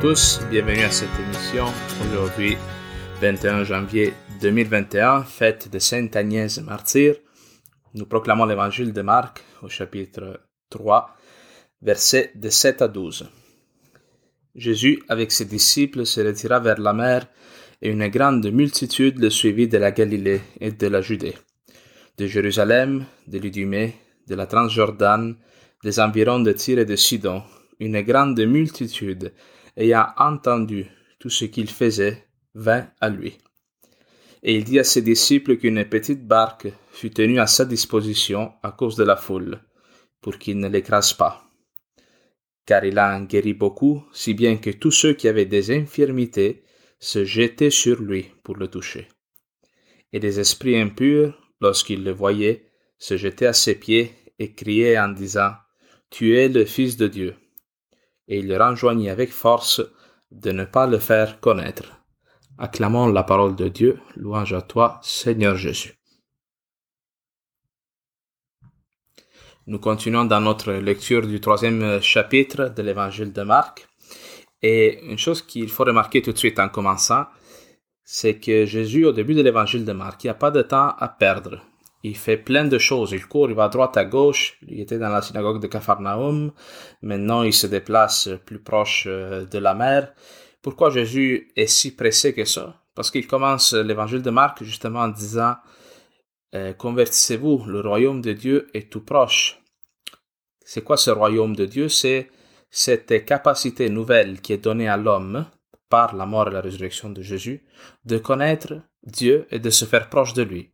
tous, bienvenue à cette émission. Aujourd'hui, 21 janvier 2021, fête de Sainte Agnès Martyr. Nous proclamons l'évangile de Marc au chapitre 3, versets de 7 à 12. Jésus, avec ses disciples, se retira vers la mer et une grande multitude le suivit de la Galilée et de la Judée, de Jérusalem, de l'Idumée, de la Transjordane, des environs de Tyr et de Sidon, une grande multitude, ayant entendu tout ce qu'il faisait, vint à lui. Et il dit à ses disciples qu'une petite barque fut tenue à sa disposition à cause de la foule, pour qu'il ne l'écrase pas. Car il a guéri beaucoup, si bien que tous ceux qui avaient des infirmités se jetaient sur lui pour le toucher. Et des esprits impurs, lorsqu'ils le voyaient, se jetaient à ses pieds et criaient en disant Tu es le Fils de Dieu et il enjoignit avec force de ne pas le faire connaître. Acclamons la parole de Dieu, louange à toi, Seigneur Jésus. Nous continuons dans notre lecture du troisième chapitre de l'évangile de Marc. Et une chose qu'il faut remarquer tout de suite en commençant, c'est que Jésus, au début de l'évangile de Marc, il n'y a pas de temps à perdre. Il fait plein de choses. Il court, il va à droite, à gauche. Il était dans la synagogue de Capharnaüm. Maintenant, il se déplace plus proche euh, de la mer. Pourquoi Jésus est si pressé que ça? Parce qu'il commence l'évangile de Marc justement en disant euh, Convertissez-vous, le royaume de Dieu est tout proche. C'est quoi ce royaume de Dieu? C'est cette capacité nouvelle qui est donnée à l'homme par la mort et la résurrection de Jésus de connaître Dieu et de se faire proche de lui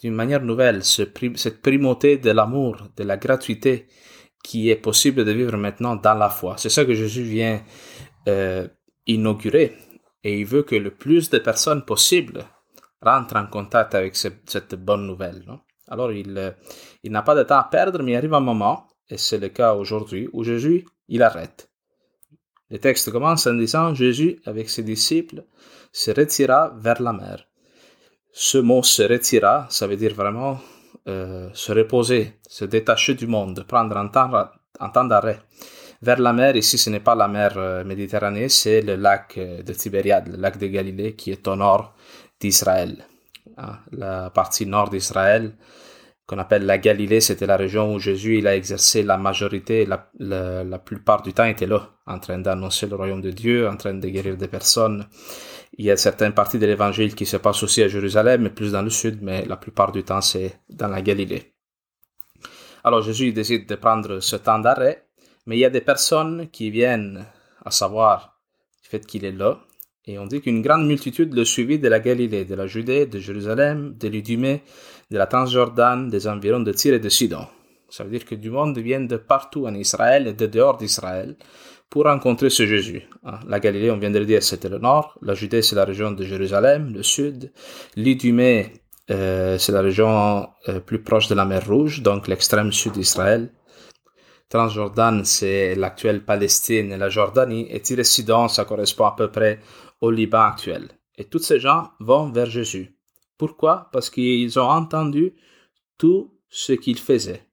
d'une manière nouvelle, cette primauté de l'amour, de la gratuité qui est possible de vivre maintenant dans la foi. C'est ça que Jésus vient euh, inaugurer. Et il veut que le plus de personnes possible rentrent en contact avec cette bonne nouvelle. Alors, il, euh, il n'a pas de temps à perdre, mais il arrive un moment, et c'est le cas aujourd'hui, où Jésus, il arrête. Le texte commence en disant Jésus, avec ses disciples, se retira vers la mer ce mot se retira, ça veut dire vraiment euh, se reposer, se détacher du monde, prendre un temps, d'arrêt. Vers la mer, ici ce n'est pas la mer euh, Méditerranée, c'est le lac euh, de Tibériade, le lac de Galilée qui est au nord d'Israël. Ah, la partie nord d'Israël, qu'on appelle la Galilée, c'était la région où Jésus il a exercé la majorité, la, la plupart du temps était là, en train d'annoncer le royaume de Dieu, en train de guérir des personnes. Il y a certaines parties de l'évangile qui se passent aussi à Jérusalem, mais plus dans le sud, mais la plupart du temps c'est dans la Galilée. Alors Jésus décide de prendre ce temps d'arrêt, mais il y a des personnes qui viennent à savoir du fait qu'il est là, et on dit qu'une grande multitude le suivit de la Galilée, de la Judée, de Jérusalem, de l'Idumée, de la Transjordane, des environs de Tyr et de Sidon. Ça veut dire que du monde vient de partout en Israël et de dehors d'Israël pour rencontrer ce Jésus. Ah, la Galilée, on vient de le dire, c'était le nord. La Judée, c'est la région de Jérusalem, le sud. L'Idumée, euh, c'est la région euh, plus proche de la mer Rouge, donc l'extrême sud d'Israël. Transjordan, c'est l'actuelle Palestine et la Jordanie. Et Tyr Sidon, ça correspond à peu près au Liban actuel. Et tous ces gens vont vers Jésus. Pourquoi? Parce qu'ils ont entendu tout ce qu'il faisait.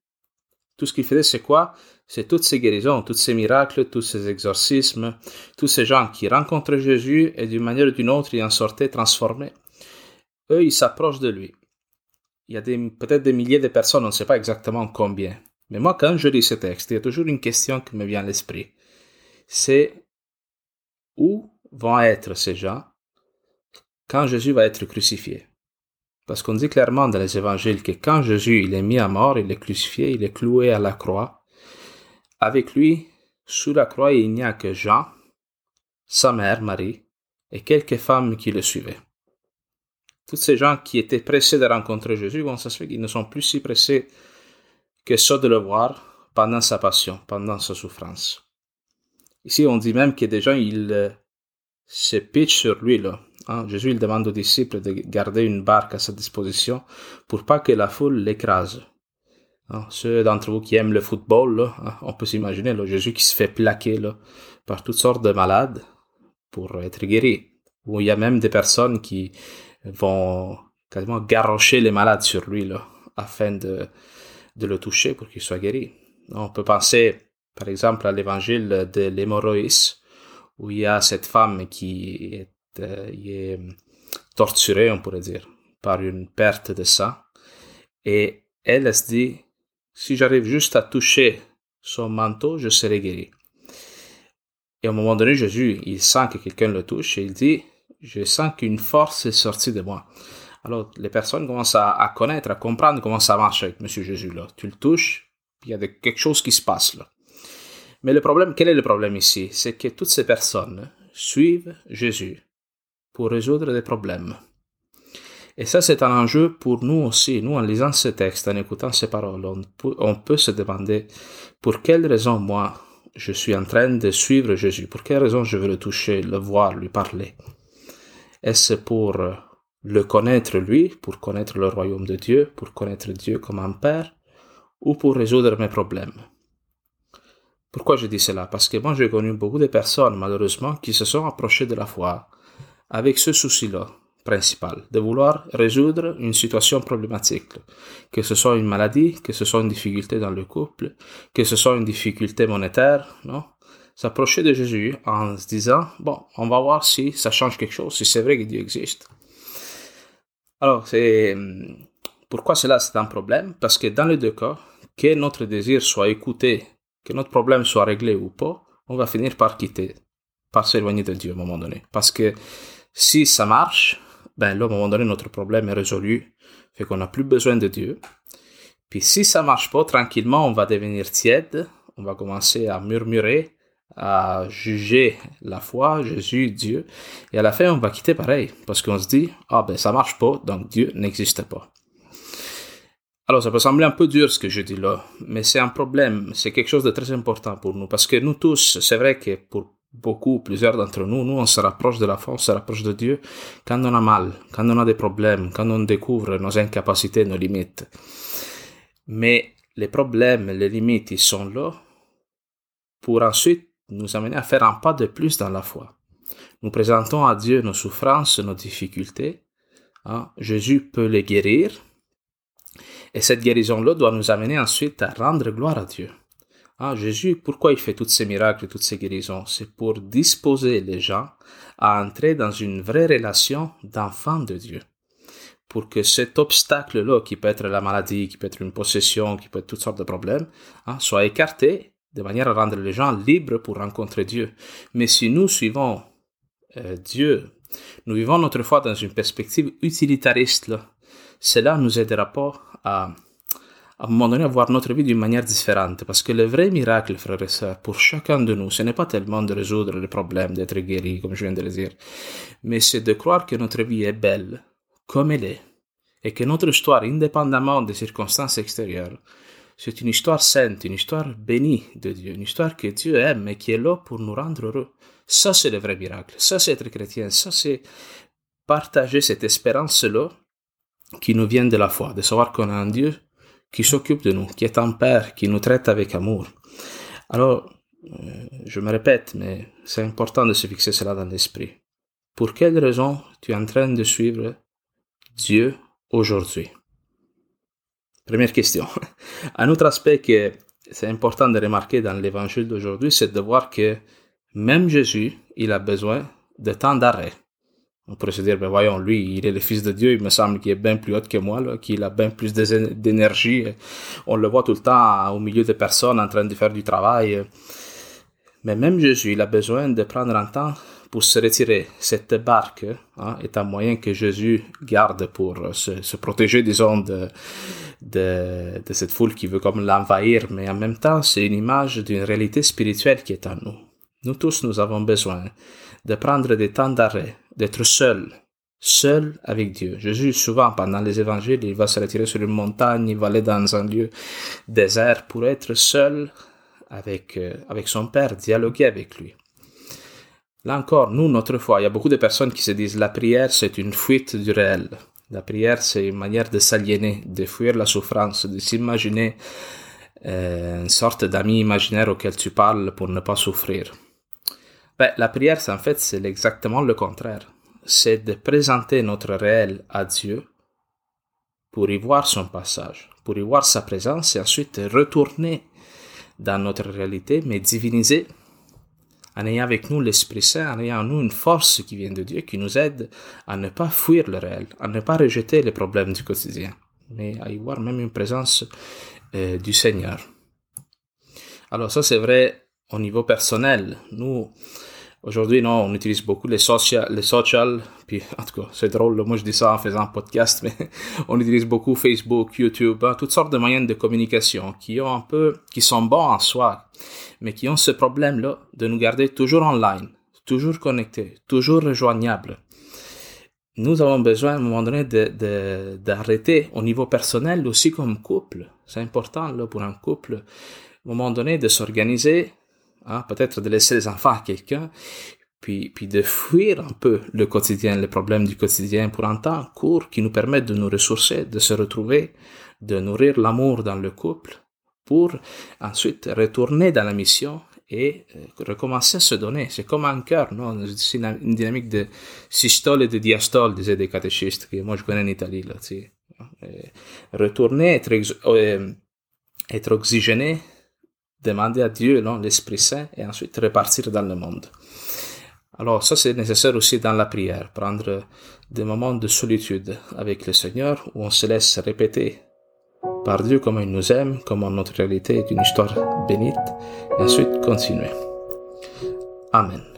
Tout ce qu'il faisait, c'est quoi? C'est toutes ces guérisons, tous ces miracles, tous ces exorcismes, tous ces gens qui rencontraient Jésus et d'une manière ou d'une autre, ils en sortaient transformés. Eux, ils s'approchent de lui. Il y a peut-être des milliers de personnes, on ne sait pas exactement combien. Mais moi, quand je lis ce texte, il y a toujours une question qui me vient à l'esprit. C'est où vont être ces gens quand Jésus va être crucifié? Parce qu'on dit clairement dans les évangiles que quand Jésus il est mis à mort, il est crucifié, il est cloué à la croix, avec lui, sous la croix, il n'y a que Jean, sa mère Marie, et quelques femmes qui le suivaient. Tous ces gens qui étaient pressés de rencontrer Jésus, vont ça se qu'ils ne sont plus si pressés que ça de le voir pendant sa passion, pendant sa souffrance. Ici, on dit même que des gens, ils euh, se pitchent sur lui, là. Hein, Jésus il demande aux disciples de garder une barque à sa disposition pour pas que la foule l'écrase. Hein, ceux d'entre vous qui aiment le football, hein, on peut s'imaginer Jésus qui se fait plaquer par toutes sortes de malades pour être guéri. Ou il y a même des personnes qui vont quasiment garrocher les malades sur lui afin de, de le toucher pour qu'il soit guéri. On peut penser par exemple à l'évangile de l'hémorroïs où il y a cette femme qui est, euh, est torturée, on pourrait dire, par une perte de sang. Et elle, elle se dit, si j'arrive juste à toucher son manteau, je serai guéri. Et un moment donné, Jésus, il sent que quelqu'un le touche et il dit, je sens qu'une force est sortie de moi. Alors, les personnes commencent à, connaître, à comprendre comment ça marche avec Monsieur Jésus, là. Tu le touches, il y a quelque chose qui se passe, là. Mais le problème, quel est le problème ici? C'est que toutes ces personnes suivent Jésus pour résoudre des problèmes. Et ça, c'est un enjeu pour nous aussi. Nous, en lisant ce texte, en écoutant ces paroles, on peut, on peut se demander pour quelle raison moi, je suis en train de suivre Jésus? Pour quelle raison je veux le toucher, le voir, lui parler? Est-ce pour le connaître lui, pour connaître le royaume de Dieu, pour connaître Dieu comme un père, ou pour résoudre mes problèmes? Pourquoi je dis cela? Parce que moi, j'ai connu beaucoup de personnes, malheureusement, qui se sont approchées de la foi avec ce souci-là principal, de vouloir résoudre une situation problématique, que ce soit une maladie, que ce soit une difficulté dans le couple, que ce soit une difficulté monétaire, non? S'approcher de Jésus en se disant, bon, on va voir si ça change quelque chose, si c'est vrai que Dieu existe. Alors, c'est pourquoi cela c'est un problème? Parce que dans les deux cas, que notre désir soit écouté, que notre problème soit réglé ou pas, on va finir par quitter, par s'éloigner de Dieu à un moment donné. Parce que si ça marche, ben là, à un moment donné, notre problème est résolu, fait qu'on n'a plus besoin de Dieu. Puis si ça marche pas, tranquillement, on va devenir tiède, on va commencer à murmurer, à juger la foi, Jésus, Dieu, et à la fin, on va quitter pareil, parce qu'on se dit, ah ben ça marche pas, donc Dieu n'existe pas. Alors, ça peut sembler un peu dur ce que je dis là, mais c'est un problème, c'est quelque chose de très important pour nous, parce que nous tous, c'est vrai que pour beaucoup, plusieurs d'entre nous, nous, on se rapproche de la foi, on se rapproche de Dieu quand on a mal, quand on a des problèmes, quand on découvre nos incapacités, nos limites. Mais les problèmes, les limites, ils sont là pour ensuite nous amener à faire un pas de plus dans la foi. Nous présentons à Dieu nos souffrances, nos difficultés. Hein. Jésus peut les guérir. Et cette guérison-là doit nous amener ensuite à rendre gloire à Dieu. Ah, Jésus, pourquoi il fait tous ces miracles, toutes ces guérisons? C'est pour disposer les gens à entrer dans une vraie relation d'enfant de Dieu. Pour que cet obstacle-là, qui peut être la maladie, qui peut être une possession, qui peut être toutes sortes de problèmes, hein, soit écarté de manière à rendre les gens libres pour rencontrer Dieu. Mais si nous suivons euh, Dieu, nous vivons notre foi dans une perspective utilitariste, là, cela nous aidera pas à à un à voir notre vie d'une manière différente. Parce que le vrai miracle, frères et sœurs, pour chacun de nous, ce n'est pas tellement de résoudre les problèmes, d'être guéri, comme je viens de le dire, mais c'est de croire que notre vie est belle, comme elle est, et que notre histoire, indépendamment des circonstances extérieures, c'est une histoire sainte, une histoire bénie de Dieu, une histoire que Dieu aime et qui est là pour nous rendre heureux. Ça, c'est le vrai miracle. Ça, c'est être chrétien. Ça, c'est partager cette espérance-là qui nous vient de la foi, de savoir qu'on a un Dieu qui s'occupe de nous, qui est un père, qui nous traite avec amour. Alors, euh, je me répète, mais c'est important de se fixer cela dans l'esprit. Pour quelle raison tu es en train de suivre Dieu aujourd'hui? Première question. Un autre aspect que c'est important de remarquer dans l'évangile d'aujourd'hui, c'est de voir que même Jésus, il a besoin de temps d'arrêt. On pourrait se dire, ben voyons, lui, il est le Fils de Dieu, il me semble qu'il est bien plus haut que moi, qu'il a bien plus d'énergie. On le voit tout le temps au milieu de personnes en train de faire du travail. Mais même Jésus, il a besoin de prendre un temps pour se retirer. Cette barque hein, est un moyen que Jésus garde pour se, protéger, disons, de, de, cette foule qui veut comme l'envahir. Mais en même temps, c'est une image d'une réalité spirituelle qui est en nous. Nous tous, nous avons besoin de prendre des temps d'arrêt, d'être seul, seul avec Dieu. Jésus, souvent, pendant les évangiles, il va se retirer sur une montagne, il va aller dans un lieu désert pour être seul avec, euh, avec son Père, dialoguer avec lui. Là encore, nous, notre foi, il y a beaucoup de personnes qui se disent la prière, c'est une fuite du réel. La prière, c'est une manière de s'aliéner, de fuir la souffrance, de s'imaginer euh, une sorte d'ami imaginaire auquel tu parles pour ne pas souffrir. Ben, la prière, en fait, c'est exactement le contraire. C'est de présenter notre réel à Dieu pour y voir son passage, pour y voir sa présence et ensuite retourner dans notre réalité, mais divinisée, en ayant avec nous l'Esprit Saint, en ayant en nous une force qui vient de Dieu, qui nous aide à ne pas fuir le réel, à ne pas rejeter les problèmes du quotidien, mais à y voir même une présence euh, du Seigneur. Alors ça c'est vrai au niveau personnel. Nous, Aujourd'hui, non, on utilise beaucoup les social, puis en tout cas, c'est drôle, moi je dis ça en faisant un podcast, mais on utilise beaucoup Facebook, YouTube, hein, toutes sortes de moyens de communication qui ont un peu, qui sont bons en soi, mais qui ont ce problème-là de nous garder toujours online, toujours connectés, toujours rejoignables. Nous avons besoin à un moment donné de, d'arrêter au niveau personnel aussi comme couple. C'est important pour un couple, à un moment donné de s'organiser Hein, peut-être de laisser les enfants à quelqu'un, puis, de fuir un peu le quotidien, les problèmes du quotidien pour un temps court qui nous permet de nous ressourcer, de se retrouver, de nourrir l'amour dans le couple, pour ensuite retourner dans la mission et euh, recommencer à se donner. C'est comme un cœur, non? C'est une, dynamique de systole et de diastole, disaient des catéchistes, que moi je connais en Italie, sais. Retourner, être, euh, être oxygéné, demander à Dieu l'Esprit Saint et ensuite repartir dans le monde. Alors ça c'est nécessaire aussi dans la prière, prendre des moments de solitude avec le Seigneur où on se laisse répéter par Dieu comment il nous aime, comment notre réalité est une histoire bénite et ensuite continuer. Amen.